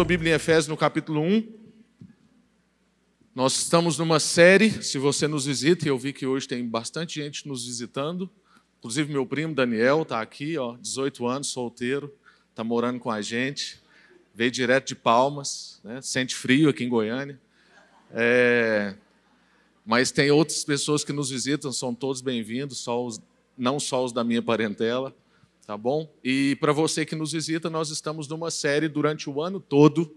Sua Bíblia em Efésios no capítulo 1. Nós estamos numa série, se você nos visita, eu vi que hoje tem bastante gente nos visitando, inclusive meu primo Daniel está aqui, ó, 18 anos, solteiro, está morando com a gente, veio direto de Palmas, né? sente frio aqui em Goiânia. É... Mas tem outras pessoas que nos visitam, são todos bem-vindos, não só os da minha parentela tá bom? E para você que nos visita, nós estamos numa série durante o ano todo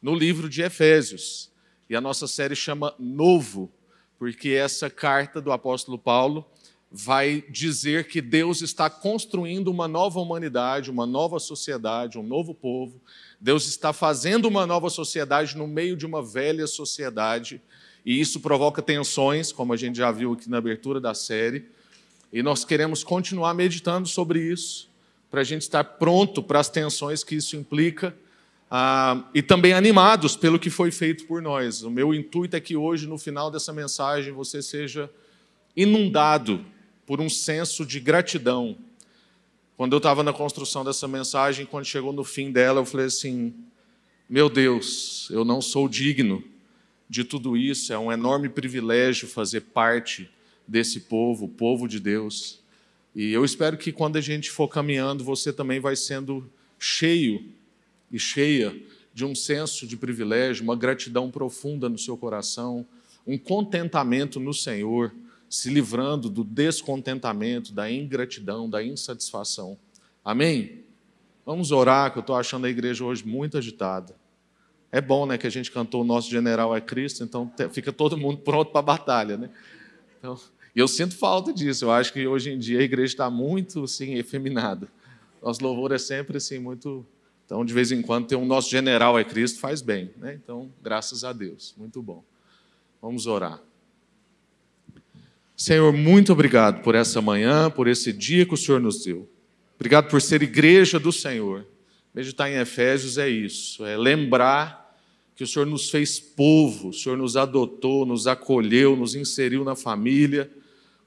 no livro de Efésios. E a nossa série chama Novo, porque essa carta do apóstolo Paulo vai dizer que Deus está construindo uma nova humanidade, uma nova sociedade, um novo povo. Deus está fazendo uma nova sociedade no meio de uma velha sociedade, e isso provoca tensões, como a gente já viu aqui na abertura da série. E nós queremos continuar meditando sobre isso para a gente estar pronto para as tensões que isso implica ah, e também animados pelo que foi feito por nós. O meu intuito é que hoje, no final dessa mensagem, você seja inundado por um senso de gratidão. Quando eu estava na construção dessa mensagem, quando chegou no fim dela, eu falei assim: meu Deus, eu não sou digno de tudo isso, é um enorme privilégio fazer parte desse povo, o povo de Deus. E eu espero que quando a gente for caminhando, você também vai sendo cheio e cheia de um senso de privilégio, uma gratidão profunda no seu coração, um contentamento no Senhor, se livrando do descontentamento, da ingratidão, da insatisfação. Amém? Vamos orar, que eu estou achando a igreja hoje muito agitada. É bom, né, que a gente cantou o nosso general é Cristo, então fica todo mundo pronto para a batalha, né? Então, e eu sinto falta disso. Eu acho que hoje em dia a igreja está muito assim, efeminada. Nosso louvor é sempre assim, muito. Então, de vez em quando, ter um nosso general é Cristo faz bem. Né? Então, graças a Deus. Muito bom. Vamos orar. Senhor, muito obrigado por essa manhã, por esse dia que o Senhor nos deu. Obrigado por ser igreja do Senhor. Meditar em Efésios é isso, é lembrar que o Senhor nos fez povo, o Senhor nos adotou, nos acolheu, nos inseriu na família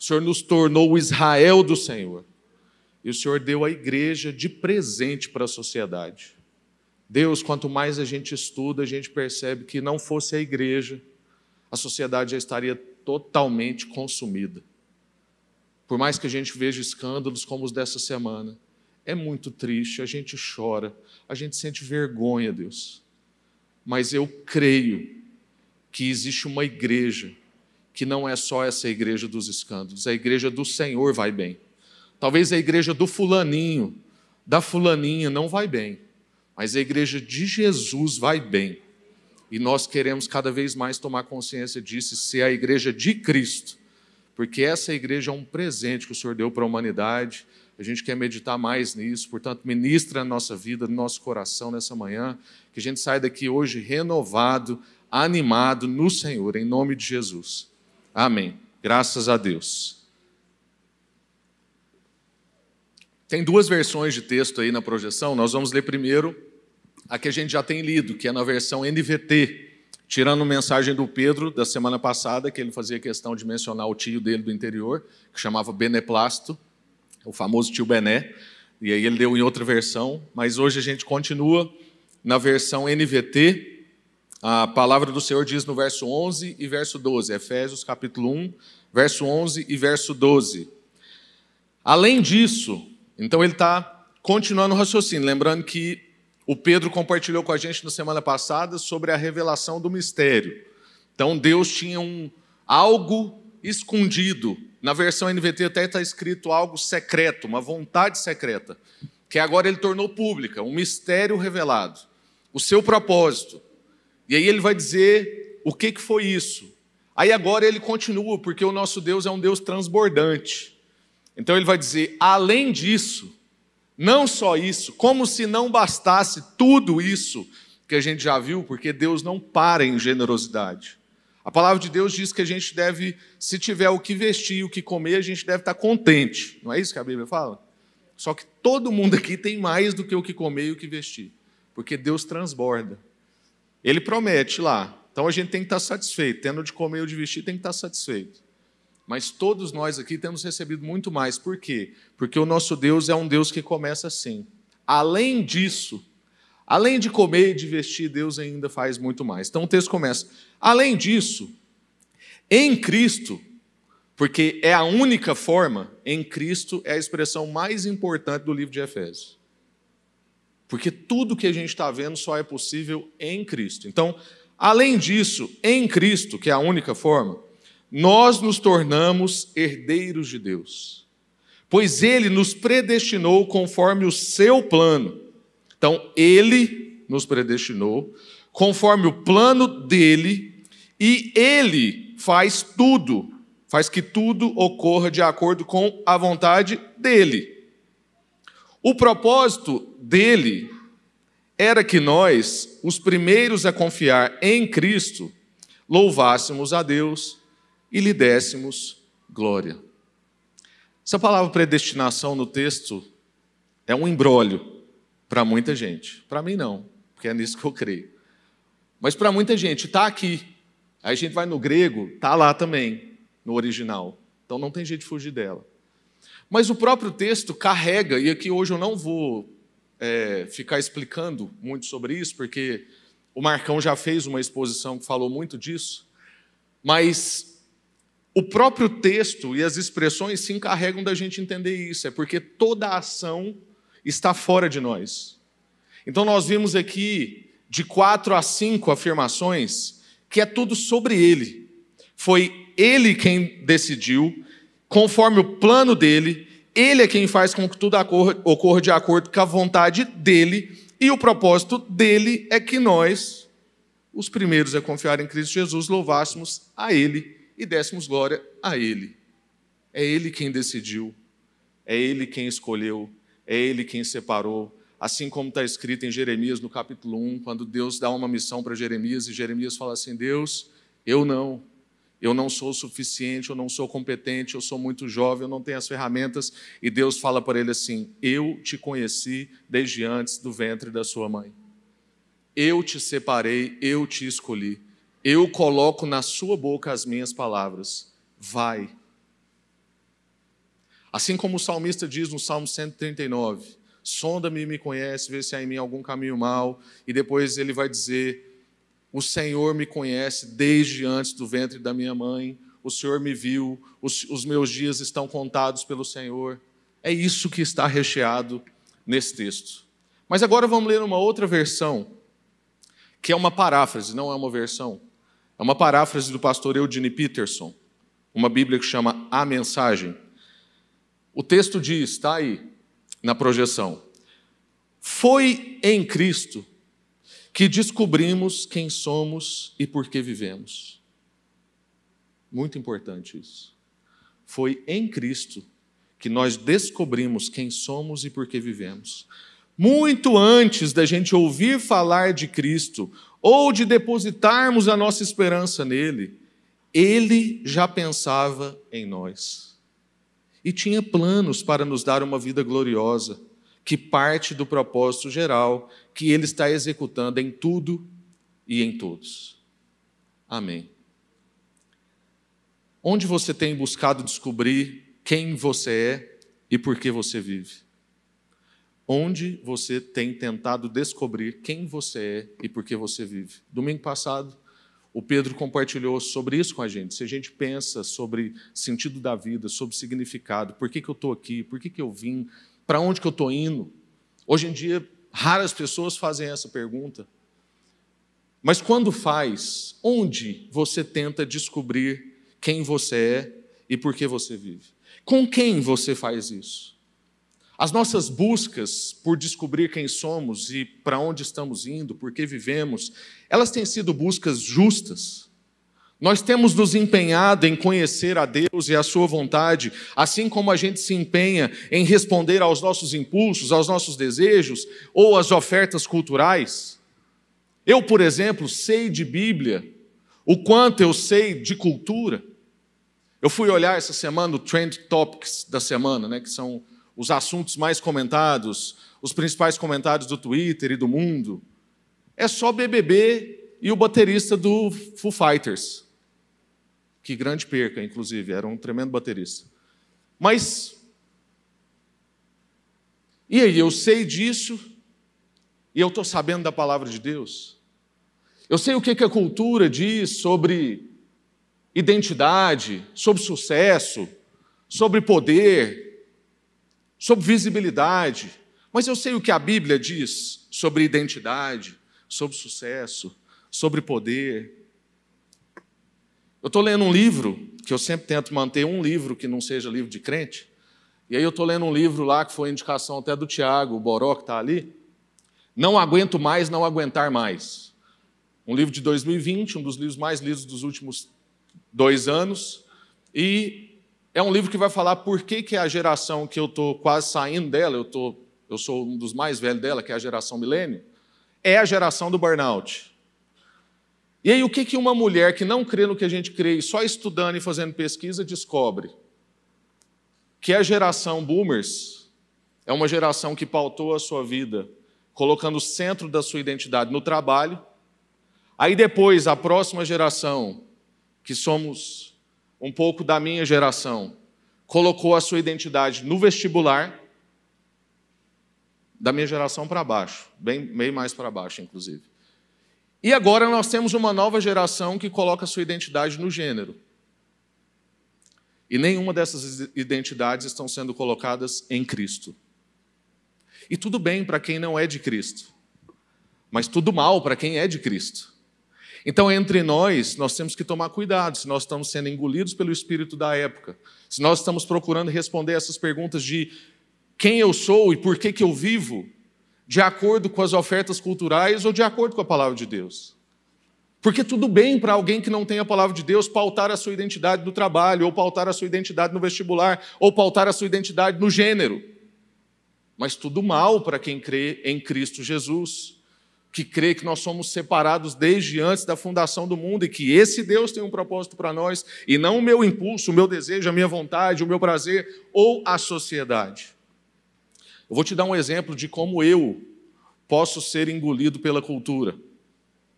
Senhor nos tornou o Israel do Senhor. E o Senhor deu a igreja de presente para a sociedade. Deus, quanto mais a gente estuda, a gente percebe que não fosse a igreja, a sociedade já estaria totalmente consumida. Por mais que a gente veja escândalos como os dessa semana, é muito triste, a gente chora, a gente sente vergonha, Deus. Mas eu creio que existe uma igreja que não é só essa igreja dos escândalos, a igreja do Senhor vai bem. Talvez a igreja do fulaninho, da fulaninha não vai bem, mas a igreja de Jesus vai bem. E nós queremos cada vez mais tomar consciência disso, ser a igreja de Cristo, porque essa igreja é um presente que o Senhor deu para a humanidade. A gente quer meditar mais nisso, portanto, ministra na nossa vida, no nosso coração nessa manhã, que a gente saia daqui hoje renovado, animado no Senhor, em nome de Jesus. Amém. Graças a Deus. Tem duas versões de texto aí na projeção. Nós vamos ler primeiro a que a gente já tem lido, que é na versão NVT, tirando mensagem do Pedro da semana passada, que ele fazia questão de mencionar o tio dele do interior, que chamava Beneplasto, o famoso tio Bené, e aí ele deu em outra versão, mas hoje a gente continua na versão NVT, a palavra do Senhor diz no verso 11 e verso 12, Efésios capítulo 1, verso 11 e verso 12. Além disso, então ele está continuando o raciocínio, lembrando que o Pedro compartilhou com a gente na semana passada sobre a revelação do mistério. Então Deus tinha um algo escondido. Na versão NVT até está escrito algo secreto, uma vontade secreta, que agora ele tornou pública, um mistério revelado. O seu propósito e aí ele vai dizer o que, que foi isso. Aí agora ele continua, porque o nosso Deus é um Deus transbordante. Então ele vai dizer: além disso, não só isso, como se não bastasse tudo isso que a gente já viu, porque Deus não para em generosidade. A palavra de Deus diz que a gente deve, se tiver o que vestir, o que comer, a gente deve estar contente. Não é isso que a Bíblia fala? Só que todo mundo aqui tem mais do que o que comer e o que vestir, porque Deus transborda. Ele promete lá. Então a gente tem que estar satisfeito. Tendo de comer ou de vestir, tem que estar satisfeito. Mas todos nós aqui temos recebido muito mais. Por quê? Porque o nosso Deus é um Deus que começa assim. Além disso, Além de comer e de vestir, Deus ainda faz muito mais. Então o texto começa. Além disso, em Cristo, porque é a única forma, em Cristo é a expressão mais importante do livro de Efésios. Porque tudo que a gente está vendo só é possível em Cristo. Então, além disso, em Cristo, que é a única forma, nós nos tornamos herdeiros de Deus. Pois Ele nos predestinou conforme o seu plano. Então, Ele nos predestinou conforme o plano dele, e Ele faz tudo, faz que tudo ocorra de acordo com a vontade dele. O propósito dele era que nós, os primeiros a confiar em Cristo, louvássemos a Deus e lhe dessemos glória. Essa palavra predestinação no texto é um embrólio para muita gente. Para mim, não, porque é nisso que eu creio. Mas para muita gente, está aqui. Aí a gente vai no grego, está lá também, no original. Então não tem jeito de fugir dela. Mas o próprio texto carrega, e aqui hoje eu não vou é, ficar explicando muito sobre isso, porque o Marcão já fez uma exposição que falou muito disso, mas o próprio texto e as expressões se encarregam da gente entender isso, é porque toda a ação está fora de nós. Então nós vimos aqui de quatro a cinco afirmações que é tudo sobre ele. Foi ele quem decidiu, conforme o plano dele, ele é quem faz com que tudo ocorra de acordo com a vontade dele, e o propósito dele é que nós, os primeiros a confiar em Cristo Jesus, louvássemos a ele e dessemos glória a ele. É ele quem decidiu, é ele quem escolheu, é ele quem separou. Assim como está escrito em Jeremias, no capítulo 1, quando Deus dá uma missão para Jeremias, e Jeremias fala assim: Deus, eu não, eu não sou suficiente, eu não sou competente, eu sou muito jovem, eu não tenho as ferramentas. E Deus fala para ele assim: Eu te conheci desde antes do ventre da sua mãe. Eu te separei, eu te escolhi. Eu coloco na sua boca as minhas palavras. Vai. Assim como o salmista diz no Salmo 139: Sonda-me e me conhece, vê se há em mim algum caminho mau. E depois ele vai dizer: o Senhor me conhece desde antes do ventre da minha mãe. O Senhor me viu. Os, os meus dias estão contados pelo Senhor. É isso que está recheado nesse texto. Mas agora vamos ler uma outra versão, que é uma paráfrase, não é uma versão. É uma paráfrase do pastor Eugene Peterson, uma Bíblia que chama A Mensagem. O texto diz, está aí na projeção: Foi em Cristo que descobrimos quem somos e por que vivemos. Muito importante isso. Foi em Cristo que nós descobrimos quem somos e por que vivemos. Muito antes da gente ouvir falar de Cristo ou de depositarmos a nossa esperança nele, ele já pensava em nós. E tinha planos para nos dar uma vida gloriosa que parte do propósito geral que Ele está executando em tudo e em todos. Amém. Onde você tem buscado descobrir quem você é e por que você vive? Onde você tem tentado descobrir quem você é e por que você vive? Domingo passado, o Pedro compartilhou sobre isso com a gente. Se a gente pensa sobre sentido da vida, sobre significado, por que, que eu estou aqui, por que, que eu vim, para onde que eu estou indo? Hoje em dia, raras pessoas fazem essa pergunta. Mas quando faz, onde você tenta descobrir quem você é e por que você vive? Com quem você faz isso? As nossas buscas por descobrir quem somos e para onde estamos indo, por que vivemos, elas têm sido buscas justas. Nós temos nos empenhado em conhecer a Deus e a Sua vontade, assim como a gente se empenha em responder aos nossos impulsos, aos nossos desejos ou às ofertas culturais. Eu, por exemplo, sei de Bíblia o quanto eu sei de cultura. Eu fui olhar essa semana o Trend Topics da semana, né, que são os assuntos mais comentados, os principais comentários do Twitter e do mundo. É só BBB e o baterista do Foo Fighters. Que grande perca, inclusive, era um tremendo baterista. Mas, e aí, eu sei disso, e eu estou sabendo da palavra de Deus. Eu sei o que a cultura diz sobre identidade, sobre sucesso, sobre poder, sobre visibilidade, mas eu sei o que a Bíblia diz sobre identidade, sobre sucesso, sobre poder. Eu estou lendo um livro, que eu sempre tento manter um livro que não seja livro de crente, e aí eu estou lendo um livro lá que foi indicação até do Tiago, o Boró, que está ali. Não aguento mais, não aguentar mais. Um livro de 2020, um dos livros mais lidos dos últimos dois anos. E é um livro que vai falar por que, que a geração que eu estou quase saindo dela, eu, tô, eu sou um dos mais velhos dela, que é a geração milênio, é a geração do burnout. E aí, o que, uma mulher que não crê no que a gente crê, só estudando e fazendo pesquisa, descobre? que a geração boomers é uma geração que pautou a sua vida colocando o centro da sua identidade no trabalho. Aí depois, a próxima geração, que somos um pouco da minha geração, colocou a sua identidade no vestibular, da minha geração para baixo, bem, bem mais para baixo, inclusive. E agora nós temos uma nova geração que coloca sua identidade no gênero. E nenhuma dessas identidades estão sendo colocadas em Cristo. E tudo bem para quem não é de Cristo, mas tudo mal para quem é de Cristo. Então, entre nós, nós temos que tomar cuidado se nós estamos sendo engolidos pelo espírito da época, se nós estamos procurando responder essas perguntas de quem eu sou e por que, que eu vivo, de acordo com as ofertas culturais ou de acordo com a palavra de Deus. Porque tudo bem para alguém que não tem a palavra de Deus pautar a sua identidade no trabalho, ou pautar a sua identidade no vestibular, ou pautar a sua identidade no gênero. Mas tudo mal para quem crê em Cristo Jesus, que crê que nós somos separados desde antes da fundação do mundo e que esse Deus tem um propósito para nós, e não o meu impulso, o meu desejo, a minha vontade, o meu prazer ou a sociedade. Eu vou te dar um exemplo de como eu posso ser engolido pela cultura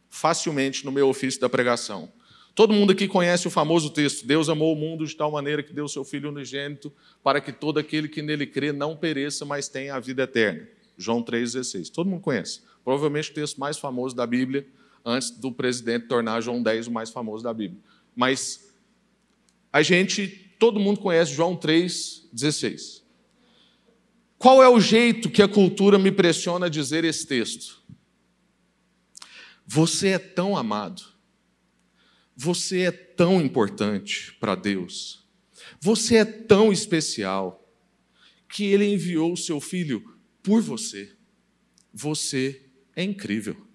facilmente no meu ofício da pregação. Todo mundo aqui conhece o famoso texto: Deus amou o mundo de tal maneira que deu seu Filho unigênito para que todo aquele que nele crê não pereça, mas tenha a vida eterna. João 3,16. Todo mundo conhece. Provavelmente o texto mais famoso da Bíblia, antes do presidente tornar João 10 o mais famoso da Bíblia. Mas a gente, todo mundo conhece João 3,16. Qual é o jeito que a cultura me pressiona a dizer esse texto? Você é tão amado. Você é tão importante para Deus. Você é tão especial que Ele enviou o seu filho por você. Você é incrível.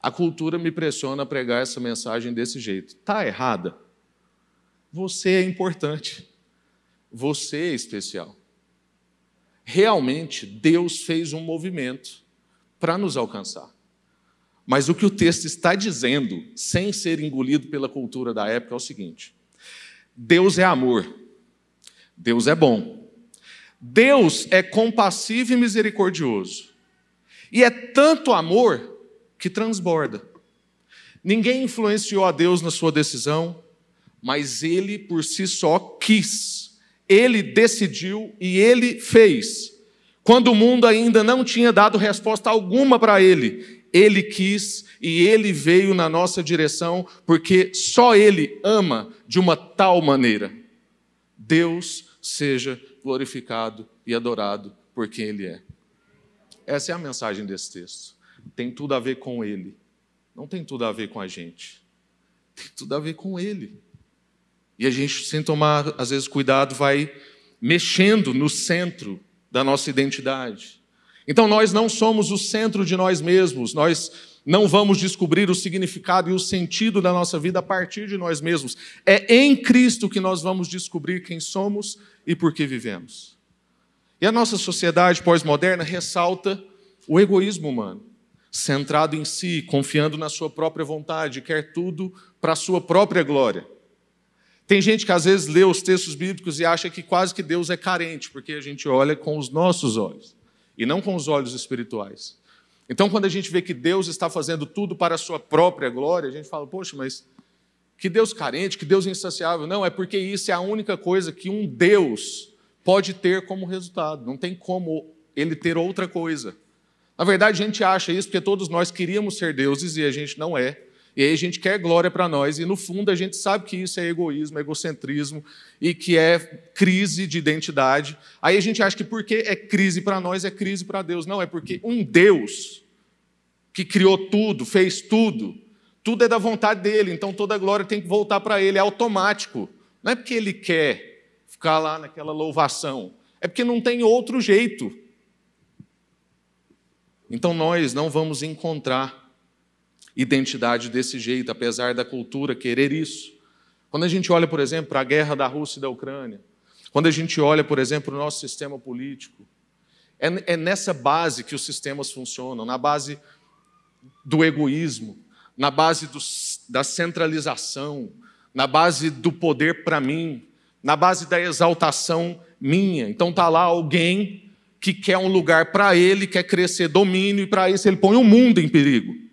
A cultura me pressiona a pregar essa mensagem desse jeito. Está errada? Você é importante. Você é especial. Realmente, Deus fez um movimento para nos alcançar. Mas o que o texto está dizendo, sem ser engolido pela cultura da época, é o seguinte: Deus é amor, Deus é bom, Deus é compassivo e misericordioso, e é tanto amor que transborda. Ninguém influenciou a Deus na sua decisão, mas ele por si só quis, ele decidiu e ele fez. Quando o mundo ainda não tinha dado resposta alguma para ele, ele quis e Ele veio na nossa direção, porque só Ele ama de uma tal maneira. Deus seja glorificado e adorado por quem Ele é. Essa é a mensagem desse texto. Tem tudo a ver com Ele, não tem tudo a ver com a gente. Tem tudo a ver com Ele. E a gente, sem tomar, às vezes, cuidado, vai mexendo no centro da nossa identidade. Então nós não somos o centro de nós mesmos, nós não vamos descobrir o significado e o sentido da nossa vida a partir de nós mesmos. É em Cristo que nós vamos descobrir quem somos e por que vivemos. E a nossa sociedade pós-moderna ressalta o egoísmo humano, centrado em si, confiando na sua própria vontade, quer tudo para a sua própria glória. Tem gente que às vezes lê os textos bíblicos e acha que quase que Deus é carente, porque a gente olha com os nossos olhos e não com os olhos espirituais. Então, quando a gente vê que Deus está fazendo tudo para a sua própria glória, a gente fala, poxa, mas que Deus carente, que Deus insaciável. Não, é porque isso é a única coisa que um Deus pode ter como resultado. Não tem como ele ter outra coisa. Na verdade, a gente acha isso porque todos nós queríamos ser deuses e a gente não é. E aí a gente quer glória para nós, e no fundo a gente sabe que isso é egoísmo, egocentrismo e que é crise de identidade. Aí a gente acha que porque é crise para nós, é crise para Deus. Não, é porque um Deus que criou tudo, fez tudo, tudo é da vontade dele, então toda a glória tem que voltar para ele, é automático. Não é porque ele quer ficar lá naquela louvação, é porque não tem outro jeito. Então nós não vamos encontrar identidade desse jeito, apesar da cultura querer isso. Quando a gente olha, por exemplo, para a guerra da Rússia e da Ucrânia, quando a gente olha, por exemplo, o nosso sistema político, é, é nessa base que os sistemas funcionam na base do egoísmo, na base do, da centralização, na base do poder para mim, na base da exaltação minha. Então está lá alguém que quer um lugar para ele, quer crescer domínio, e para isso ele põe o mundo em perigo.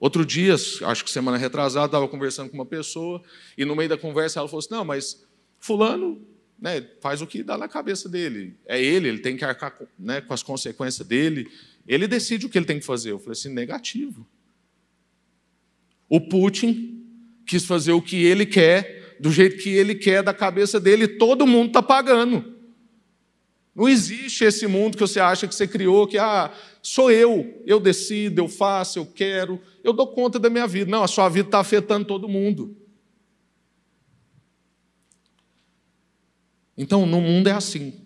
Outro dia, acho que semana retrasada, estava conversando com uma pessoa, e no meio da conversa ela falou assim: Não, mas Fulano né, faz o que dá na cabeça dele. É ele, ele tem que arcar né, com as consequências dele. Ele decide o que ele tem que fazer. Eu falei assim: negativo. O Putin quis fazer o que ele quer, do jeito que ele quer, da cabeça dele, e todo mundo está pagando. Não existe esse mundo que você acha que você criou, que ah, sou eu, eu decido, eu faço, eu quero, eu dou conta da minha vida. Não, a sua vida está afetando todo mundo. Então, no mundo é assim.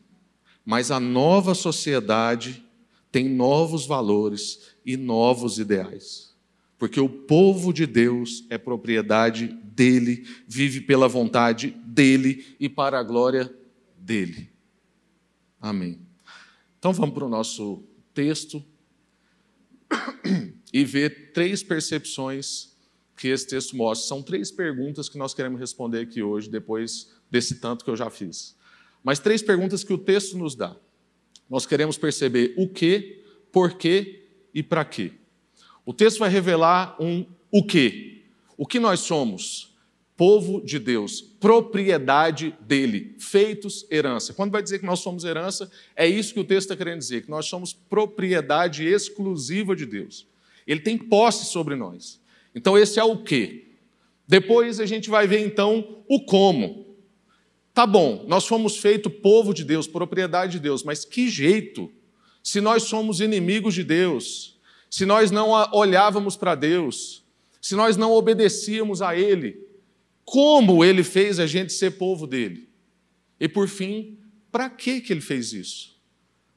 Mas a nova sociedade tem novos valores e novos ideais. Porque o povo de Deus é propriedade dele, vive pela vontade dele e para a glória dele. Amém. Então vamos para o nosso texto e ver três percepções que esse texto mostra. São três perguntas que nós queremos responder aqui hoje, depois desse tanto que eu já fiz. Mas três perguntas que o texto nos dá. Nós queremos perceber o que, por quê e para quê. O texto vai revelar um o que. O que nós somos? Povo de Deus, propriedade dele, feitos herança. Quando vai dizer que nós somos herança, é isso que o texto está querendo dizer, que nós somos propriedade exclusiva de Deus. Ele tem posse sobre nós. Então, esse é o que. Depois a gente vai ver então o como. Tá bom, nós fomos feito povo de Deus, propriedade de Deus, mas que jeito? Se nós somos inimigos de Deus, se nós não olhávamos para Deus, se nós não obedecíamos a Ele, como Ele fez a gente ser povo dele? E por fim, para que que Ele fez isso?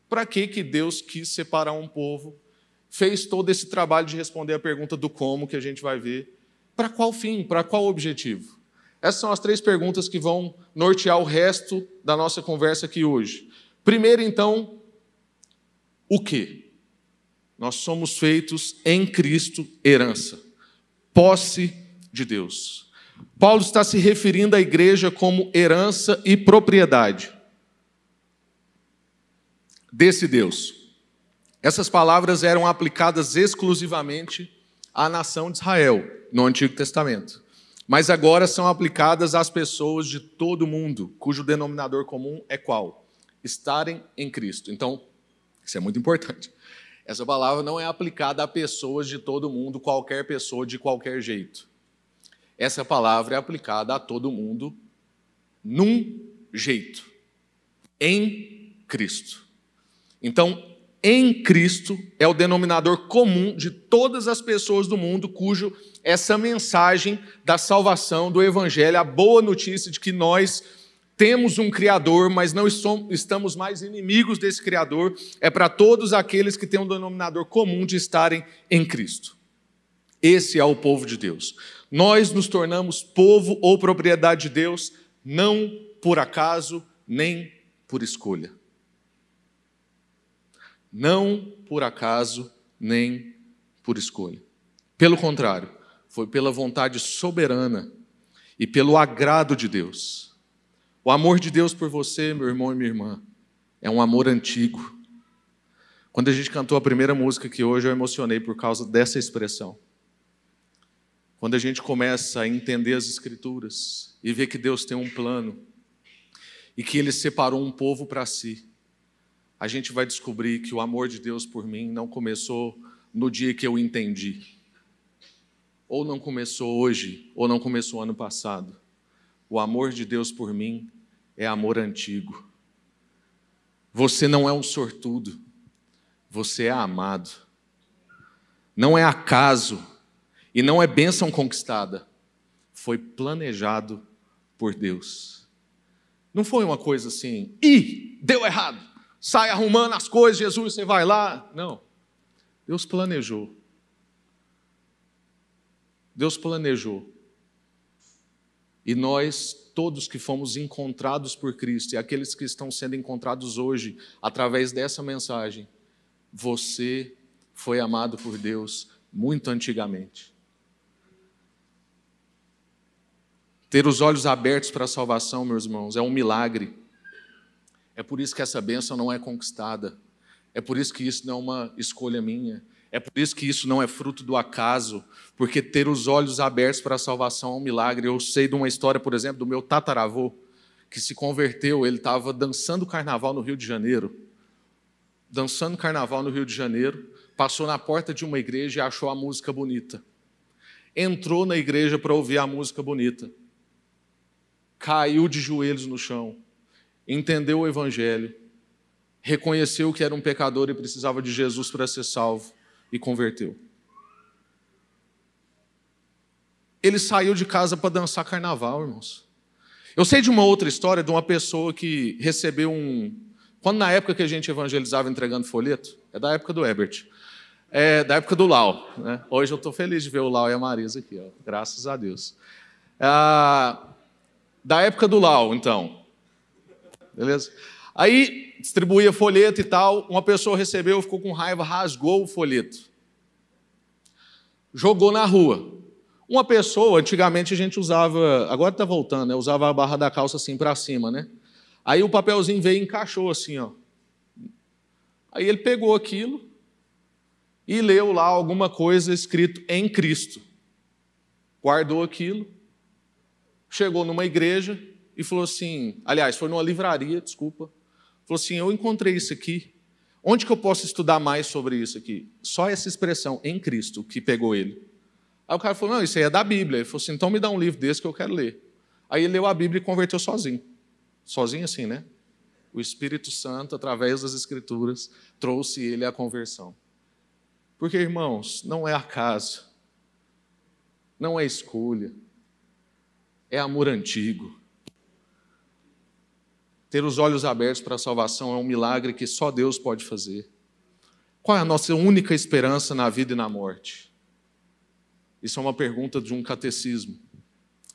Para que que Deus quis separar um povo fez todo esse trabalho de responder a pergunta do como que a gente vai ver. Para qual fim? Para qual objetivo? Essas são as três perguntas que vão nortear o resto da nossa conversa aqui hoje. Primeiro, então, o que? Nós somos feitos em Cristo herança, posse de Deus. Paulo está se referindo à igreja como herança e propriedade desse Deus. Essas palavras eram aplicadas exclusivamente à nação de Israel no Antigo Testamento, mas agora são aplicadas às pessoas de todo o mundo, cujo denominador comum é qual? Estarem em Cristo. Então, isso é muito importante. Essa palavra não é aplicada a pessoas de todo mundo, qualquer pessoa de qualquer jeito. Essa palavra é aplicada a todo mundo num jeito, em Cristo. Então, em Cristo é o denominador comum de todas as pessoas do mundo cujo essa mensagem da salvação, do Evangelho, a boa notícia de que nós temos um Criador, mas não estamos mais inimigos desse Criador, é para todos aqueles que têm um denominador comum de estarem em Cristo. Esse é o povo de Deus. Nós nos tornamos povo ou propriedade de Deus, não por acaso, nem por escolha não por acaso nem por escolha. Pelo contrário, foi pela vontade soberana e pelo agrado de Deus. O amor de Deus por você, meu irmão e minha irmã, é um amor antigo. Quando a gente cantou a primeira música que hoje eu emocionei por causa dessa expressão. Quando a gente começa a entender as Escrituras e ver que Deus tem um plano e que Ele separou um povo para si a gente vai descobrir que o amor de Deus por mim não começou no dia que eu entendi. Ou não começou hoje, ou não começou ano passado. O amor de Deus por mim é amor antigo. Você não é um sortudo, você é amado. Não é acaso e não é bênção conquistada, foi planejado por Deus. Não foi uma coisa assim, ih, deu errado, sai arrumando as coisas, Jesus, você vai lá. Não. Deus planejou. Deus planejou. E nós, todos que fomos encontrados por Cristo e aqueles que estão sendo encontrados hoje através dessa mensagem, você foi amado por Deus muito antigamente. Ter os olhos abertos para a salvação, meus irmãos, é um milagre. É por isso que essa bênção não é conquistada. É por isso que isso não é uma escolha minha. É por isso que isso não é fruto do acaso, porque ter os olhos abertos para a salvação é um milagre. Eu sei de uma história, por exemplo, do meu tataravô, que se converteu, ele estava dançando carnaval no Rio de Janeiro. Dançando carnaval no Rio de Janeiro, passou na porta de uma igreja e achou a música bonita. Entrou na igreja para ouvir a música bonita. Caiu de joelhos no chão, entendeu o evangelho, reconheceu que era um pecador e precisava de Jesus para ser salvo e converteu. Ele saiu de casa para dançar carnaval, irmãos. Eu sei de uma outra história de uma pessoa que recebeu um. Quando na época que a gente evangelizava entregando folheto, é da época do Ebert, é da época do Lau. Né? Hoje eu estou feliz de ver o Lau e a Marisa aqui, ó. graças a Deus. Ah, da época do Lau, então. Beleza? Aí distribuía folheto e tal, uma pessoa recebeu, ficou com raiva, rasgou o folheto. Jogou na rua. Uma pessoa, antigamente a gente usava, agora está voltando, né? usava a barra da calça assim para cima, né? Aí o papelzinho veio e encaixou assim, ó. Aí ele pegou aquilo e leu lá alguma coisa escrito em Cristo. Guardou aquilo, chegou numa igreja e falou assim, aliás, foi numa livraria, desculpa, Falou assim: Eu encontrei isso aqui. Onde que eu posso estudar mais sobre isso aqui? Só essa expressão, em Cristo, que pegou ele. Aí o cara falou: Não, isso aí é da Bíblia. Ele falou assim: Então me dá um livro desse que eu quero ler. Aí ele leu a Bíblia e converteu sozinho. Sozinho assim, né? O Espírito Santo, através das Escrituras, trouxe ele à conversão. Porque, irmãos, não é acaso, não é escolha, é amor antigo ter os olhos abertos para a salvação é um milagre que só Deus pode fazer. Qual é a nossa única esperança na vida e na morte? Isso é uma pergunta de um catecismo.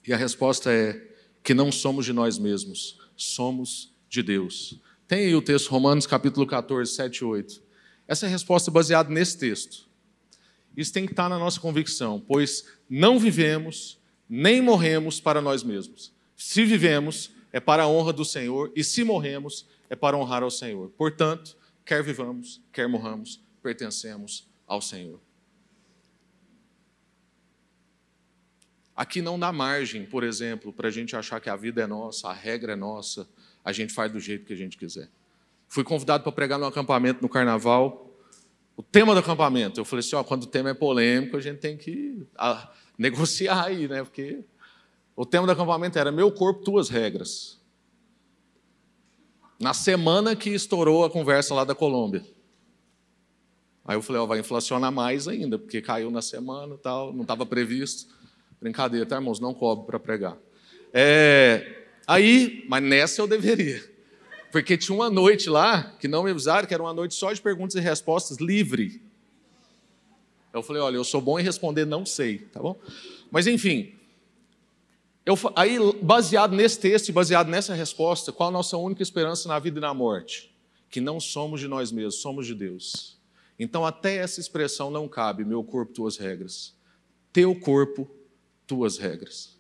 E a resposta é que não somos de nós mesmos, somos de Deus. Tem aí o texto Romanos capítulo 14, 7 e 8. Essa é a resposta baseada nesse texto. Isso tem que estar na nossa convicção, pois não vivemos nem morremos para nós mesmos. Se vivemos, é para a honra do Senhor, e se morremos, é para honrar ao Senhor. Portanto, quer vivamos, quer morramos, pertencemos ao Senhor. Aqui não dá margem, por exemplo, para a gente achar que a vida é nossa, a regra é nossa, a gente faz do jeito que a gente quiser. Fui convidado para pregar no acampamento no carnaval. O tema do acampamento, eu falei assim: quando o tema é polêmico, a gente tem que a, negociar aí, né? Porque o tema do acampamento era Meu Corpo, Tuas Regras. Na semana que estourou a conversa lá da Colômbia. Aí eu falei, ó, vai inflacionar mais ainda, porque caiu na semana tal, não estava previsto. Brincadeira, tá, irmãos? Não cobre para pregar. É, aí, mas nessa eu deveria. Porque tinha uma noite lá que não me avisaram, que era uma noite só de perguntas e respostas livre. Eu falei, olha, eu sou bom em responder não sei, tá bom? Mas enfim, eu, aí, baseado nesse texto e baseado nessa resposta, qual a nossa única esperança na vida e na morte? Que não somos de nós mesmos, somos de Deus. Então, até essa expressão não cabe: meu corpo, tuas regras. Teu corpo, tuas regras.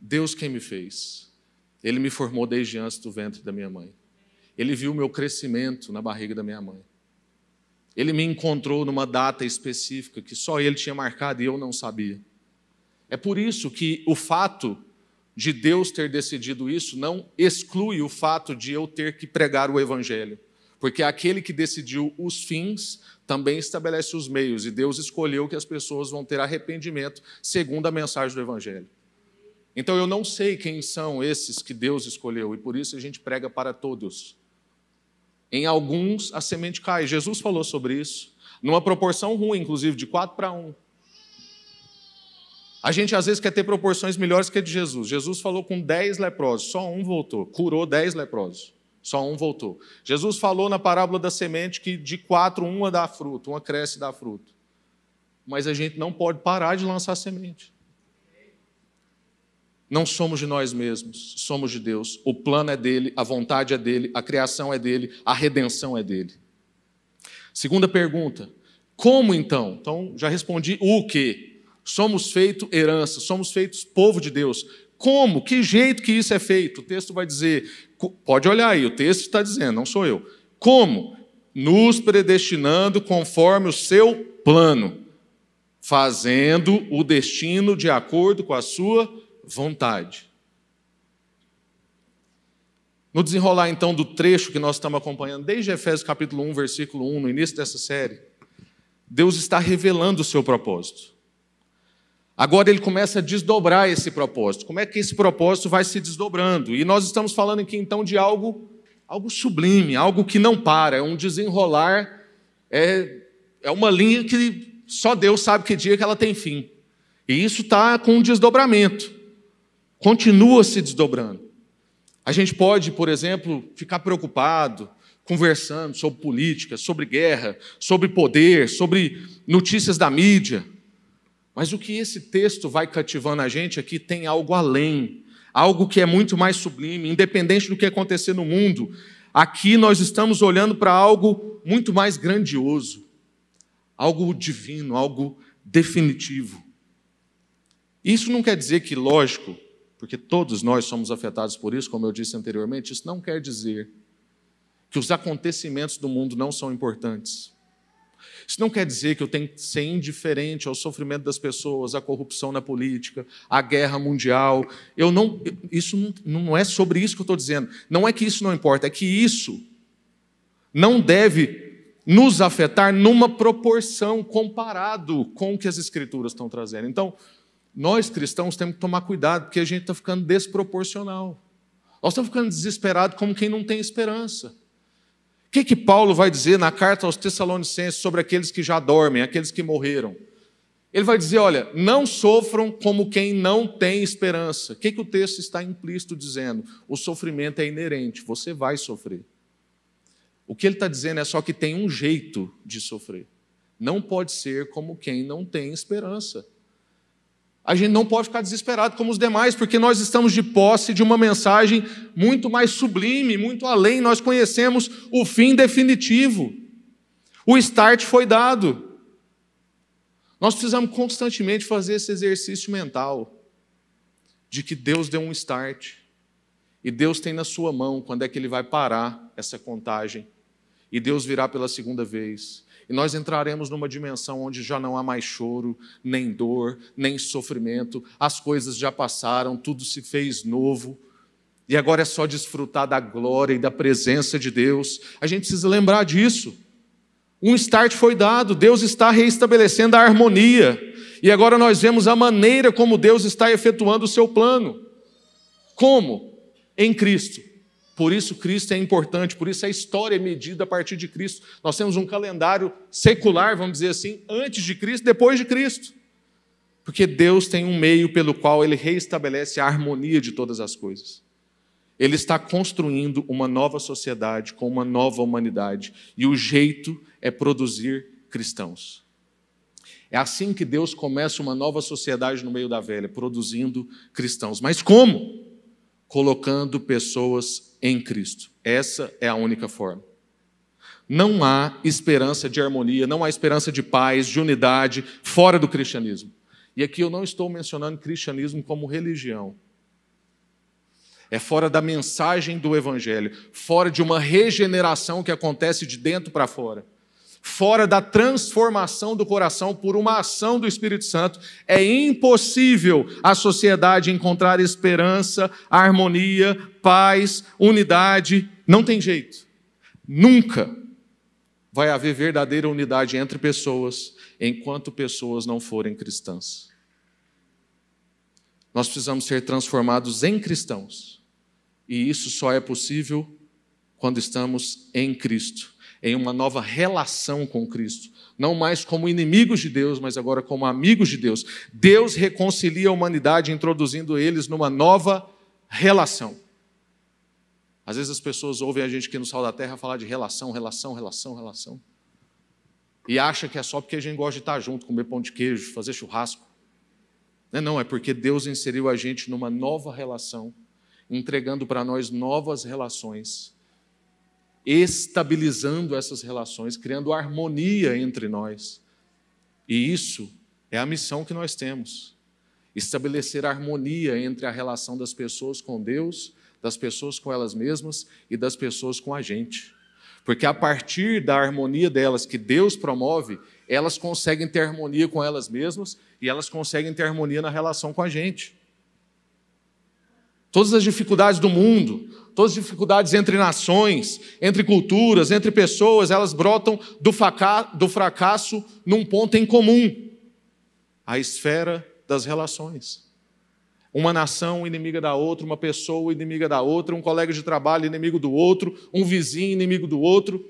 Deus quem me fez. Ele me formou desde antes do ventre da minha mãe. Ele viu o meu crescimento na barriga da minha mãe. Ele me encontrou numa data específica que só ele tinha marcado e eu não sabia. É por isso que o fato de Deus ter decidido isso não exclui o fato de eu ter que pregar o Evangelho. Porque aquele que decidiu os fins também estabelece os meios, e Deus escolheu que as pessoas vão ter arrependimento segundo a mensagem do Evangelho. Então eu não sei quem são esses que Deus escolheu, e por isso a gente prega para todos. Em alguns a semente cai. Jesus falou sobre isso, numa proporção ruim, inclusive, de 4 para 1. A gente às vezes quer ter proporções melhores que a de Jesus. Jesus falou com 10 leprosos, só um voltou, curou 10 leprosos. Só um voltou. Jesus falou na parábola da semente que de quatro, uma dá fruto, uma cresce e dá fruto. Mas a gente não pode parar de lançar semente. Não somos de nós mesmos, somos de Deus. O plano é dele, a vontade é dele, a criação é dele, a redenção é dele. Segunda pergunta: como então? Então, já respondi o que? Somos feitos herança, somos feitos povo de Deus. Como? Que jeito que isso é feito? O texto vai dizer: Pode olhar aí, o texto está dizendo, não sou eu. Como? Nos predestinando conforme o seu plano, fazendo o destino de acordo com a sua vontade. No desenrolar então do trecho que nós estamos acompanhando, desde Efésios capítulo 1, versículo 1, no início dessa série, Deus está revelando o seu propósito. Agora ele começa a desdobrar esse propósito. Como é que esse propósito vai se desdobrando? E nós estamos falando aqui então de algo, algo sublime, algo que não para, é um desenrolar, é, é uma linha que só Deus sabe que dia que ela tem fim. E isso está com um desdobramento. Continua se desdobrando. A gente pode, por exemplo, ficar preocupado, conversando sobre política, sobre guerra, sobre poder, sobre notícias da mídia. Mas o que esse texto vai cativando a gente aqui tem algo além, algo que é muito mais sublime, independente do que acontecer no mundo. Aqui nós estamos olhando para algo muito mais grandioso, algo divino, algo definitivo. Isso não quer dizer que, lógico, porque todos nós somos afetados por isso, como eu disse anteriormente, isso não quer dizer que os acontecimentos do mundo não são importantes. Isso não quer dizer que eu tenho que ser indiferente ao sofrimento das pessoas, à corrupção na política, à guerra mundial. Eu não, isso não, é sobre isso que eu estou dizendo. Não é que isso não importa, é que isso não deve nos afetar numa proporção comparado com o que as escrituras estão trazendo. Então, nós cristãos temos que tomar cuidado, porque a gente está ficando desproporcional. Nós estamos ficando desesperados como quem não tem esperança que, que Paulo vai dizer na carta aos Tessalonicenses sobre aqueles que já dormem, aqueles que morreram? Ele vai dizer: olha, não sofram como quem não tem esperança. O que, que o texto está implícito dizendo? O sofrimento é inerente, você vai sofrer. O que ele está dizendo é só que tem um jeito de sofrer. Não pode ser como quem não tem esperança a gente não pode ficar desesperado como os demais, porque nós estamos de posse de uma mensagem muito mais sublime, muito além. Nós conhecemos o fim definitivo. O start foi dado. Nós precisamos constantemente fazer esse exercício mental de que Deus deu um start. E Deus tem na sua mão quando é que ele vai parar essa contagem. E Deus virá pela segunda vez. E nós entraremos numa dimensão onde já não há mais choro, nem dor, nem sofrimento, as coisas já passaram, tudo se fez novo. E agora é só desfrutar da glória e da presença de Deus. A gente precisa lembrar disso. Um start foi dado, Deus está reestabelecendo a harmonia. E agora nós vemos a maneira como Deus está efetuando o seu plano. Como? Em Cristo. Por isso Cristo é importante, por isso a história é medida a partir de Cristo. Nós temos um calendário secular, vamos dizer assim, antes de Cristo, depois de Cristo. Porque Deus tem um meio pelo qual ele reestabelece a harmonia de todas as coisas. Ele está construindo uma nova sociedade com uma nova humanidade, e o jeito é produzir cristãos. É assim que Deus começa uma nova sociedade no meio da velha, produzindo cristãos. Mas como? Colocando pessoas em Cristo. Essa é a única forma. Não há esperança de harmonia, não há esperança de paz, de unidade fora do cristianismo. E aqui eu não estou mencionando cristianismo como religião. É fora da mensagem do evangelho, fora de uma regeneração que acontece de dentro para fora fora da transformação do coração por uma ação do Espírito Santo, é impossível a sociedade encontrar esperança, harmonia, paz, unidade. Não tem jeito. Nunca vai haver verdadeira unidade entre pessoas enquanto pessoas não forem cristãs. Nós precisamos ser transformados em cristãos. E isso só é possível quando estamos em Cristo, em uma nova relação com Cristo. Não mais como inimigos de Deus, mas agora como amigos de Deus. Deus reconcilia a humanidade, introduzindo eles numa nova relação. Às vezes as pessoas ouvem a gente aqui no Sal da Terra falar de relação, relação, relação, relação. E acha que é só porque a gente gosta de estar junto, comer pão de queijo, fazer churrasco. Não, é não, é porque Deus inseriu a gente numa nova relação, entregando para nós novas relações, estabilizando essas relações, criando harmonia entre nós. E isso é a missão que nós temos: estabelecer harmonia entre a relação das pessoas com Deus das pessoas com elas mesmas e das pessoas com a gente. Porque a partir da harmonia delas que Deus promove, elas conseguem ter harmonia com elas mesmas e elas conseguem ter harmonia na relação com a gente. Todas as dificuldades do mundo, todas as dificuldades entre nações, entre culturas, entre pessoas, elas brotam do, do fracasso num ponto em comum a esfera das relações. Uma nação inimiga da outra, uma pessoa inimiga da outra, um colega de trabalho inimigo do outro, um vizinho inimigo do outro.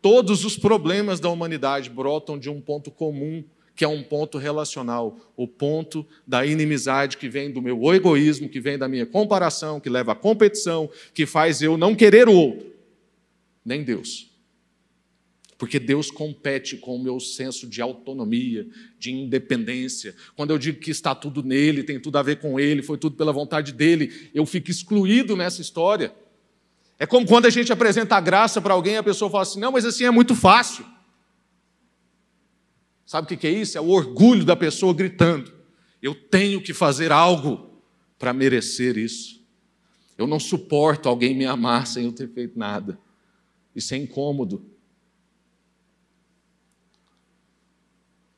Todos os problemas da humanidade brotam de um ponto comum, que é um ponto relacional, o ponto da inimizade que vem do meu egoísmo, que vem da minha comparação, que leva à competição, que faz eu não querer o outro, nem Deus porque Deus compete com o meu senso de autonomia, de independência. Quando eu digo que está tudo nele, tem tudo a ver com ele, foi tudo pela vontade dele, eu fico excluído nessa história. É como quando a gente apresenta a graça para alguém e a pessoa fala assim: não, mas assim é muito fácil. Sabe o que é isso? É o orgulho da pessoa gritando: eu tenho que fazer algo para merecer isso. Eu não suporto alguém me amar sem eu ter feito nada. Isso é incômodo.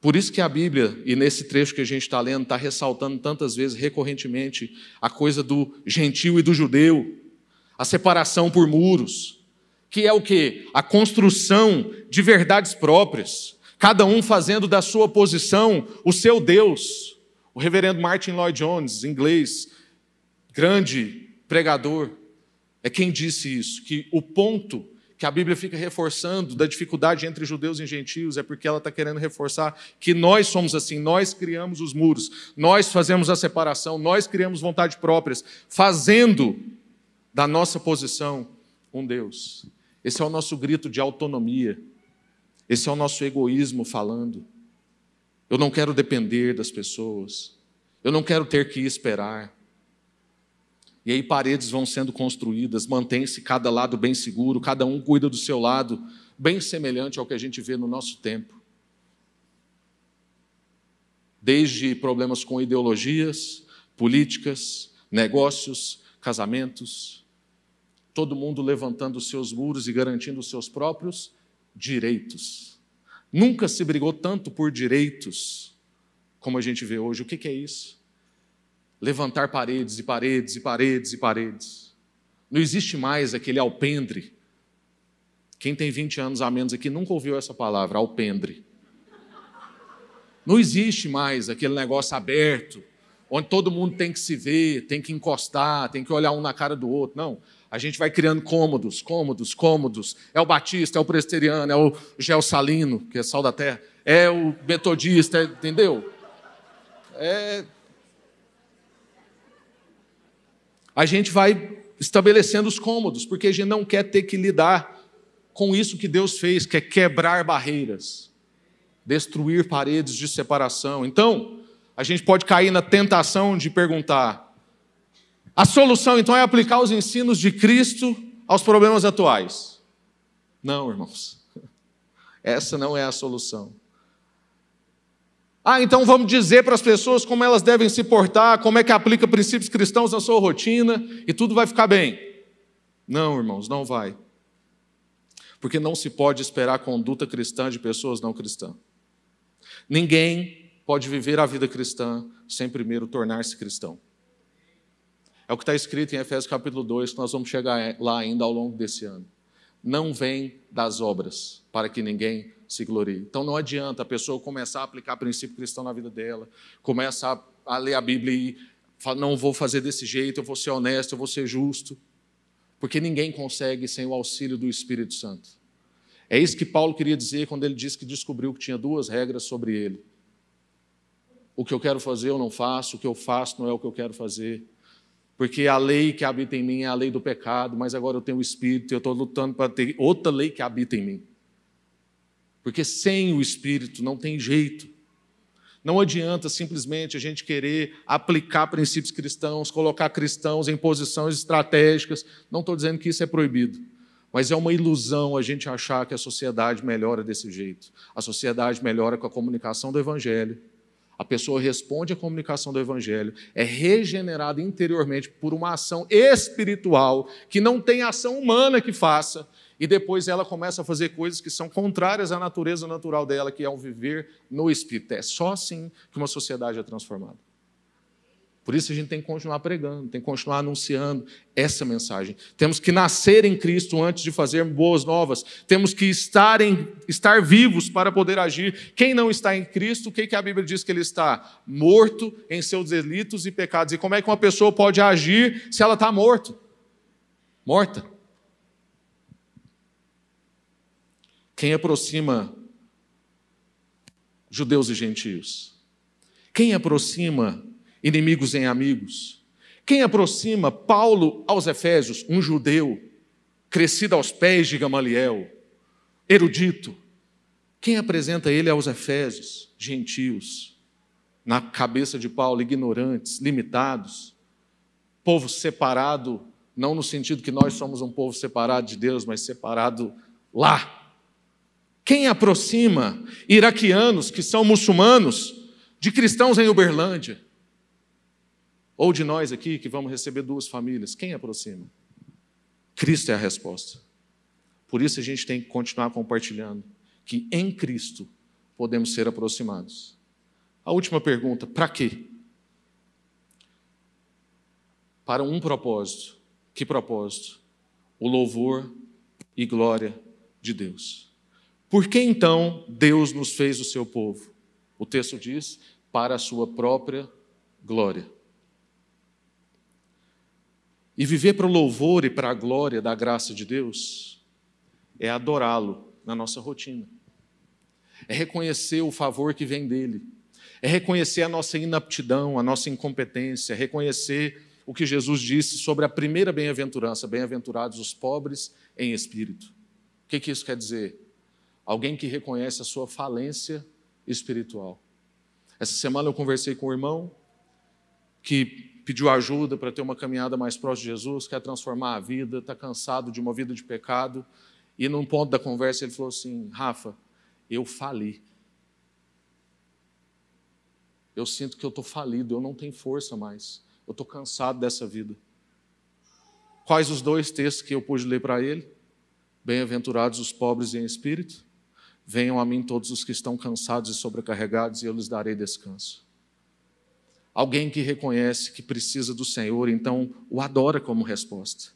Por isso que a Bíblia, e nesse trecho que a gente está lendo, está ressaltando tantas vezes, recorrentemente, a coisa do gentil e do judeu, a separação por muros, que é o que? A construção de verdades próprias, cada um fazendo da sua posição o seu Deus. O reverendo Martin Lloyd Jones, inglês, grande pregador, é quem disse isso, que o ponto que a Bíblia fica reforçando da dificuldade entre judeus e gentios, é porque ela está querendo reforçar que nós somos assim, nós criamos os muros, nós fazemos a separação, nós criamos vontade próprias, fazendo da nossa posição um Deus. Esse é o nosso grito de autonomia, esse é o nosso egoísmo falando. Eu não quero depender das pessoas, eu não quero ter que esperar. E aí paredes vão sendo construídas, mantém-se cada lado bem seguro, cada um cuida do seu lado, bem semelhante ao que a gente vê no nosso tempo. Desde problemas com ideologias, políticas, negócios, casamentos, todo mundo levantando os seus muros e garantindo os seus próprios direitos. Nunca se brigou tanto por direitos como a gente vê hoje. O que é isso? levantar paredes e paredes e paredes e paredes. Não existe mais aquele alpendre. Quem tem 20 anos a menos aqui nunca ouviu essa palavra, alpendre. Não existe mais aquele negócio aberto, onde todo mundo tem que se ver, tem que encostar, tem que olhar um na cara do outro. Não. A gente vai criando cômodos, cômodos, cômodos. É o batista, é o presteriano, é o geossalino, que é sal da terra, é o metodista, é, entendeu? É, a gente vai estabelecendo os cômodos, porque a gente não quer ter que lidar com isso que Deus fez, que é quebrar barreiras, destruir paredes de separação. Então, a gente pode cair na tentação de perguntar: a solução então é aplicar os ensinos de Cristo aos problemas atuais? Não, irmãos. Essa não é a solução. Ah, então vamos dizer para as pessoas como elas devem se portar, como é que aplica princípios cristãos na sua rotina e tudo vai ficar bem. Não, irmãos, não vai. Porque não se pode esperar conduta cristã de pessoas não cristãs. Ninguém pode viver a vida cristã sem primeiro tornar-se cristão. É o que está escrito em Efésios capítulo 2, que nós vamos chegar lá ainda ao longo desse ano. não vem das obras, para que ninguém se glorie. Então não adianta a pessoa começar a aplicar princípio cristão na vida dela, começar a ler a Bíblia e falar, não vou fazer desse jeito, eu vou ser honesto, eu vou ser justo. Porque ninguém consegue sem o auxílio do Espírito Santo. É isso que Paulo queria dizer quando ele disse que descobriu que tinha duas regras sobre ele. O que eu quero fazer eu não faço, o que eu faço não é o que eu quero fazer. Porque a lei que habita em mim é a lei do pecado, mas agora eu tenho o Espírito e eu estou lutando para ter outra lei que habita em mim. Porque sem o Espírito não tem jeito. Não adianta simplesmente a gente querer aplicar princípios cristãos, colocar cristãos em posições estratégicas. Não estou dizendo que isso é proibido, mas é uma ilusão a gente achar que a sociedade melhora desse jeito. A sociedade melhora com a comunicação do Evangelho a pessoa responde à comunicação do Evangelho, é regenerada interiormente por uma ação espiritual que não tem ação humana que faça, e depois ela começa a fazer coisas que são contrárias à natureza natural dela, que é o viver no Espírito. É só assim que uma sociedade é transformada. Por isso a gente tem que continuar pregando, tem que continuar anunciando essa mensagem. Temos que nascer em Cristo antes de fazer boas novas. Temos que estar, em, estar vivos para poder agir. Quem não está em Cristo, o que, que a Bíblia diz que ele está? Morto em seus delitos e pecados. E como é que uma pessoa pode agir se ela está morto? Morta. Quem aproxima judeus e gentios? Quem aproxima inimigos em amigos. Quem aproxima Paulo aos Efésios? Um judeu, crescido aos pés de Gamaliel, erudito. Quem apresenta ele aos Efésios? Gentios. Na cabeça de Paulo, ignorantes, limitados, povo separado, não no sentido que nós somos um povo separado de Deus, mas separado lá. Quem aproxima iraquianos que são muçulmanos de cristãos em Uberlândia? Ou de nós aqui que vamos receber duas famílias, quem aproxima? Cristo é a resposta. Por isso a gente tem que continuar compartilhando que em Cristo podemos ser aproximados. A última pergunta: para quê? Para um propósito. Que propósito? O louvor e glória de Deus. Por que então Deus nos fez o seu povo? O texto diz: para a sua própria glória. E viver para o louvor e para a glória da graça de Deus é adorá-lo na nossa rotina. É reconhecer o favor que vem dele. É reconhecer a nossa inaptidão, a nossa incompetência, é reconhecer o que Jesus disse sobre a primeira bem-aventurança: bem-aventurados os pobres em espírito. O que, que isso quer dizer? Alguém que reconhece a sua falência espiritual. Essa semana eu conversei com um irmão que pediu ajuda para ter uma caminhada mais próxima de Jesus, quer transformar a vida, está cansado de uma vida de pecado. E num ponto da conversa ele falou assim: Rafa, eu fali. Eu sinto que eu estou falido, eu não tenho força mais. Eu estou cansado dessa vida. Quais os dois textos que eu pude ler para ele? Bem-aventurados os pobres em espírito. Venham a mim todos os que estão cansados e sobrecarregados, e eu lhes darei descanso. Alguém que reconhece que precisa do Senhor, então o adora como resposta.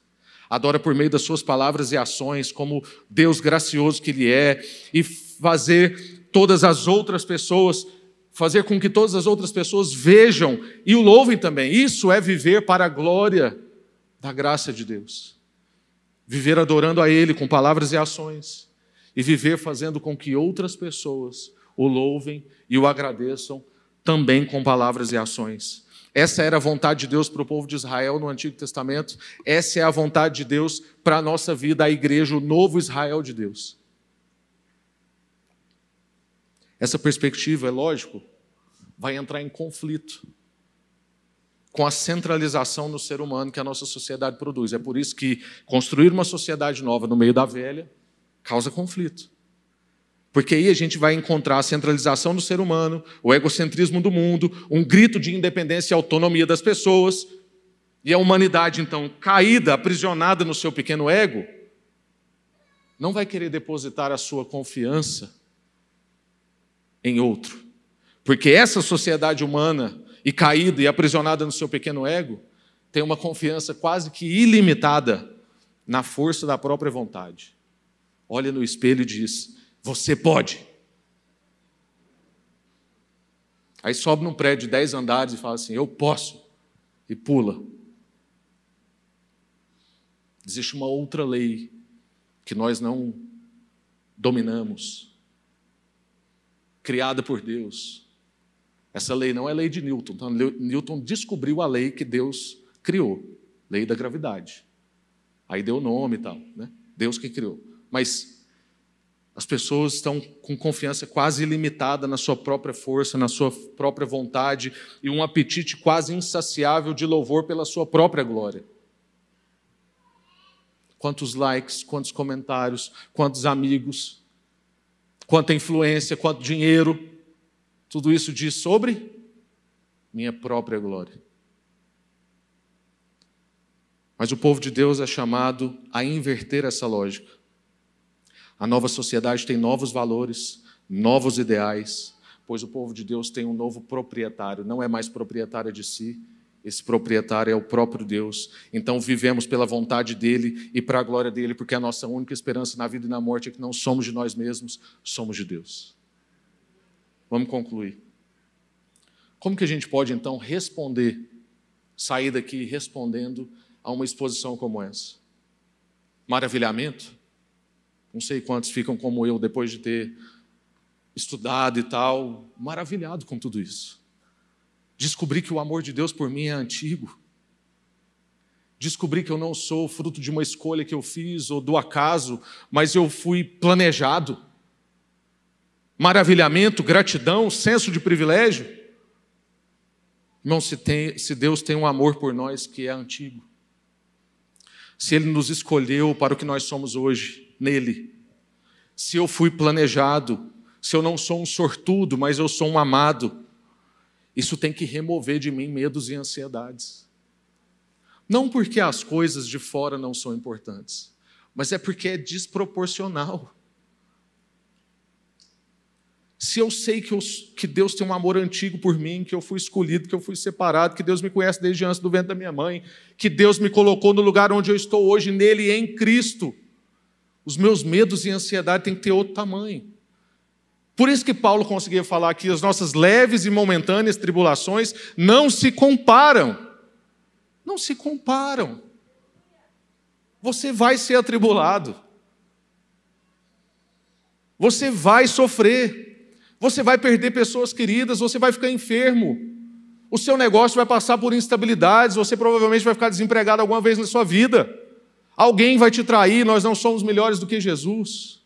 Adora por meio das suas palavras e ações, como Deus gracioso que Ele é, e fazer todas as outras pessoas, fazer com que todas as outras pessoas vejam e o louvem também. Isso é viver para a glória da graça de Deus. Viver adorando a Ele com palavras e ações, e viver fazendo com que outras pessoas o louvem e o agradeçam também com palavras e ações. Essa era a vontade de Deus para o povo de Israel no Antigo Testamento, essa é a vontade de Deus para a nossa vida, a igreja, o novo Israel de Deus. Essa perspectiva, é lógico, vai entrar em conflito com a centralização no ser humano que a nossa sociedade produz. É por isso que construir uma sociedade nova no meio da velha causa conflito. Porque aí a gente vai encontrar a centralização do ser humano, o egocentrismo do mundo, um grito de independência e autonomia das pessoas, e a humanidade, então, caída, aprisionada no seu pequeno ego, não vai querer depositar a sua confiança em outro. Porque essa sociedade humana e caída e aprisionada no seu pequeno ego tem uma confiança quase que ilimitada na força da própria vontade. olha no espelho e diz: Você pode. Aí sobe num prédio de 10 andares e fala assim: Eu posso. E pula. Existe uma outra lei que nós não dominamos, criada por Deus. Essa lei não é lei de Newton. Então, Newton descobriu a lei que Deus criou, lei da gravidade. Aí deu nome e tal, né? Deus que criou. Mas as pessoas estão com confiança quase ilimitada na sua própria força, na sua própria vontade e um apetite quase insaciável de louvor pela sua própria glória. Quantos likes, quantos comentários, quantos amigos, quanta influência, quanto dinheiro, tudo isso diz sobre minha própria glória. Mas o povo de Deus é chamado a inverter essa lógica. A nova sociedade tem novos valores, novos ideais, pois o povo de Deus tem um novo proprietário, não é mais proprietário de si, esse proprietário é o próprio Deus. Então vivemos pela vontade dele e para a glória dele, porque a nossa única esperança na vida e na morte é que não somos de nós mesmos, somos de Deus. Vamos concluir. Como que a gente pode então responder, sair daqui respondendo a uma exposição como essa? Maravilhamento? Não sei quantos ficam como eu depois de ter estudado e tal, maravilhado com tudo isso. Descobri que o amor de Deus por mim é antigo. Descobri que eu não sou fruto de uma escolha que eu fiz ou do acaso, mas eu fui planejado. Maravilhamento, gratidão, senso de privilégio. Irmão, se, tem, se Deus tem um amor por nós que é antigo, se Ele nos escolheu para o que nós somos hoje, nele. Se eu fui planejado, se eu não sou um sortudo, mas eu sou um amado, isso tem que remover de mim medos e ansiedades. Não porque as coisas de fora não são importantes, mas é porque é desproporcional. Se eu sei que, eu, que, Deus tem um amor antigo por mim, que eu fui escolhido, que eu fui separado, que Deus me conhece desde antes do ventre da minha mãe, que Deus me colocou no lugar onde eu estou hoje, nele em Cristo, os meus medos e ansiedade têm que ter outro tamanho. Por isso que Paulo conseguia falar que as nossas leves e momentâneas tribulações não se comparam. Não se comparam. Você vai ser atribulado. Você vai sofrer. Você vai perder pessoas queridas, você vai ficar enfermo. O seu negócio vai passar por instabilidades, você provavelmente vai ficar desempregado alguma vez na sua vida. Alguém vai te trair, nós não somos melhores do que Jesus.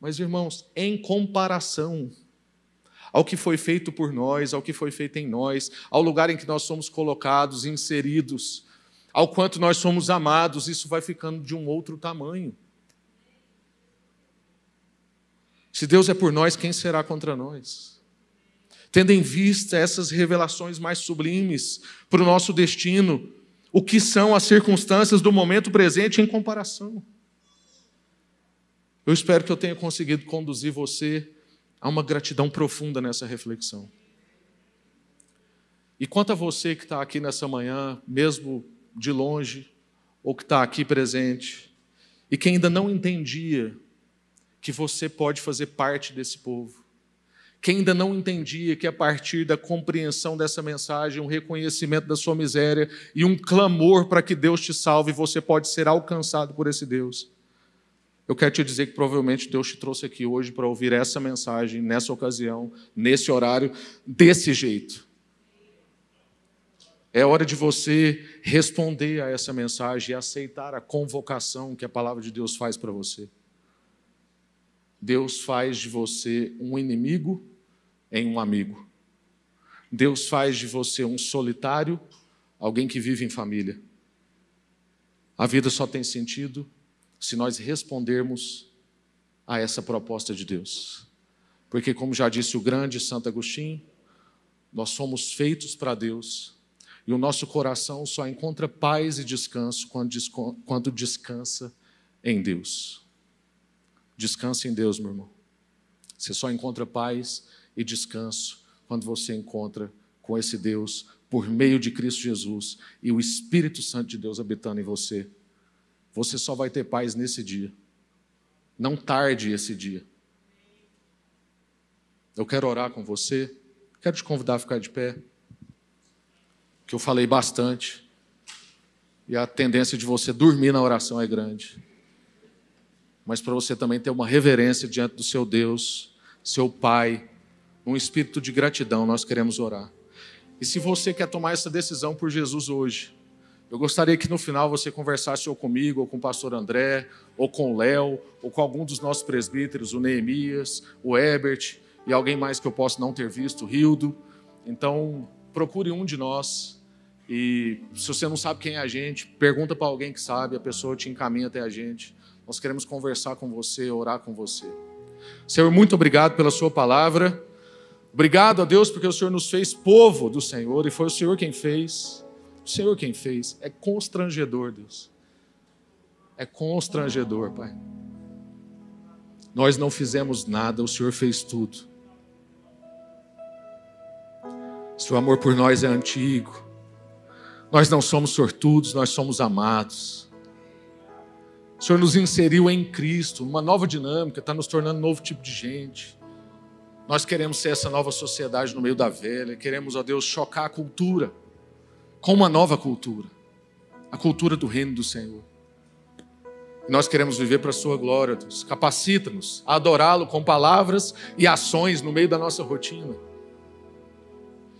Mas, irmãos, em comparação ao que foi feito por nós, ao que foi feito em nós, ao lugar em que nós somos colocados, inseridos, ao quanto nós somos amados, isso vai ficando de um outro tamanho. Se Deus é por nós, quem será contra nós? Tendo em vista essas revelações mais sublimes para o nosso destino, o que são as circunstâncias do momento presente em comparação. Eu espero que eu tenha conseguido conduzir você a uma gratidão profunda nessa reflexão. E quanto a você que está aqui nessa manhã, mesmo de longe, ou que está aqui presente, e que ainda não entendia que você pode fazer parte desse povo, que ainda não entendia que a partir da compreensão dessa mensagem, um reconhecimento da sua miséria e um clamor para que Deus te salve, você pode ser alcançado por esse Deus. Eu quero te dizer que provavelmente Deus te trouxe aqui hoje para ouvir essa mensagem, nessa ocasião, nesse horário, desse jeito. É hora de você responder a essa mensagem e aceitar a convocação que a palavra de Deus faz para você. Deus faz de você um inimigo em um amigo. Deus faz de você um solitário, alguém que vive em família. A vida só tem sentido se nós respondermos a essa proposta de Deus. Porque, como já disse o grande Santo Agostinho, nós somos feitos para Deus e o nosso coração só encontra paz e descanso quando descansa em Deus. Descansa em Deus, meu irmão. Você só encontra paz e descanso quando você encontra com esse Deus por meio de Cristo Jesus e o Espírito Santo de Deus habitando em você. Você só vai ter paz nesse dia, Não tarde esse dia. Eu quero orar com você. Quero te convidar a ficar de pé. Que eu falei bastante. E a tendência de você dormir na oração é grande. Mas para você também ter uma reverência diante do seu Deus, seu Pai, um espírito de gratidão, nós queremos orar. E se você quer tomar essa decisão por Jesus hoje, eu gostaria que no final você conversasse ou comigo, ou com o pastor André, ou com o Léo, ou com algum dos nossos presbíteros, o Neemias, o Ebert, e alguém mais que eu possa não ter visto, o Rildo. Então, procure um de nós. E se você não sabe quem é a gente, pergunta para alguém que sabe, a pessoa te encaminha até a gente. Nós queremos conversar com você, orar com você. Senhor, muito obrigado pela Sua palavra. Obrigado a Deus porque o Senhor nos fez povo do Senhor e foi o Senhor quem fez. O Senhor quem fez. É constrangedor, Deus. É constrangedor, Pai. Nós não fizemos nada, o Senhor fez tudo. Seu amor por nós é antigo. Nós não somos sortudos, nós somos amados. O Senhor nos inseriu em Cristo, numa nova dinâmica, está nos tornando um novo tipo de gente. Nós queremos ser essa nova sociedade no meio da velha, queremos, ó Deus, chocar a cultura com uma nova cultura a cultura do reino do Senhor. E nós queremos viver para a Sua glória, Deus. Capacita-nos a adorá-lo com palavras e ações no meio da nossa rotina.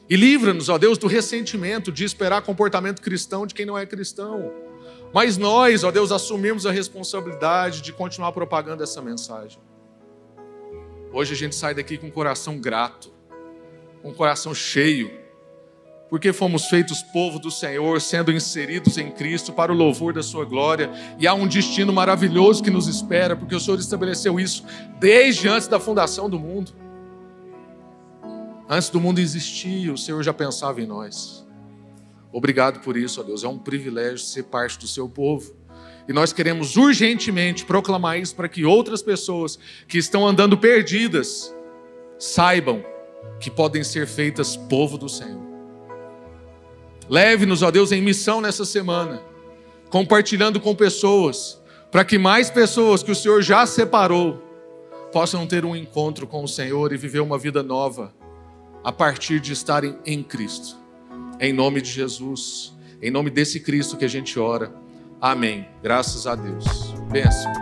E livra-nos, ó Deus, do ressentimento de esperar comportamento cristão de quem não é cristão. Mas nós, ó Deus, assumimos a responsabilidade de continuar propagando essa mensagem. Hoje a gente sai daqui com o coração grato, com o coração cheio, porque fomos feitos povo do Senhor, sendo inseridos em Cristo para o louvor da Sua glória, e há um destino maravilhoso que nos espera, porque o Senhor estabeleceu isso desde antes da fundação do mundo. Antes do mundo existir, o Senhor já pensava em nós. Obrigado por isso, ó Deus. É um privilégio ser parte do seu povo. E nós queremos urgentemente proclamar isso para que outras pessoas que estão andando perdidas saibam que podem ser feitas povo do Senhor. Leve-nos, ó Deus, em missão nessa semana, compartilhando com pessoas, para que mais pessoas que o Senhor já separou possam ter um encontro com o Senhor e viver uma vida nova a partir de estarem em Cristo. Em nome de Jesus, em nome desse Cristo que a gente ora. Amém. Graças a Deus. Benção.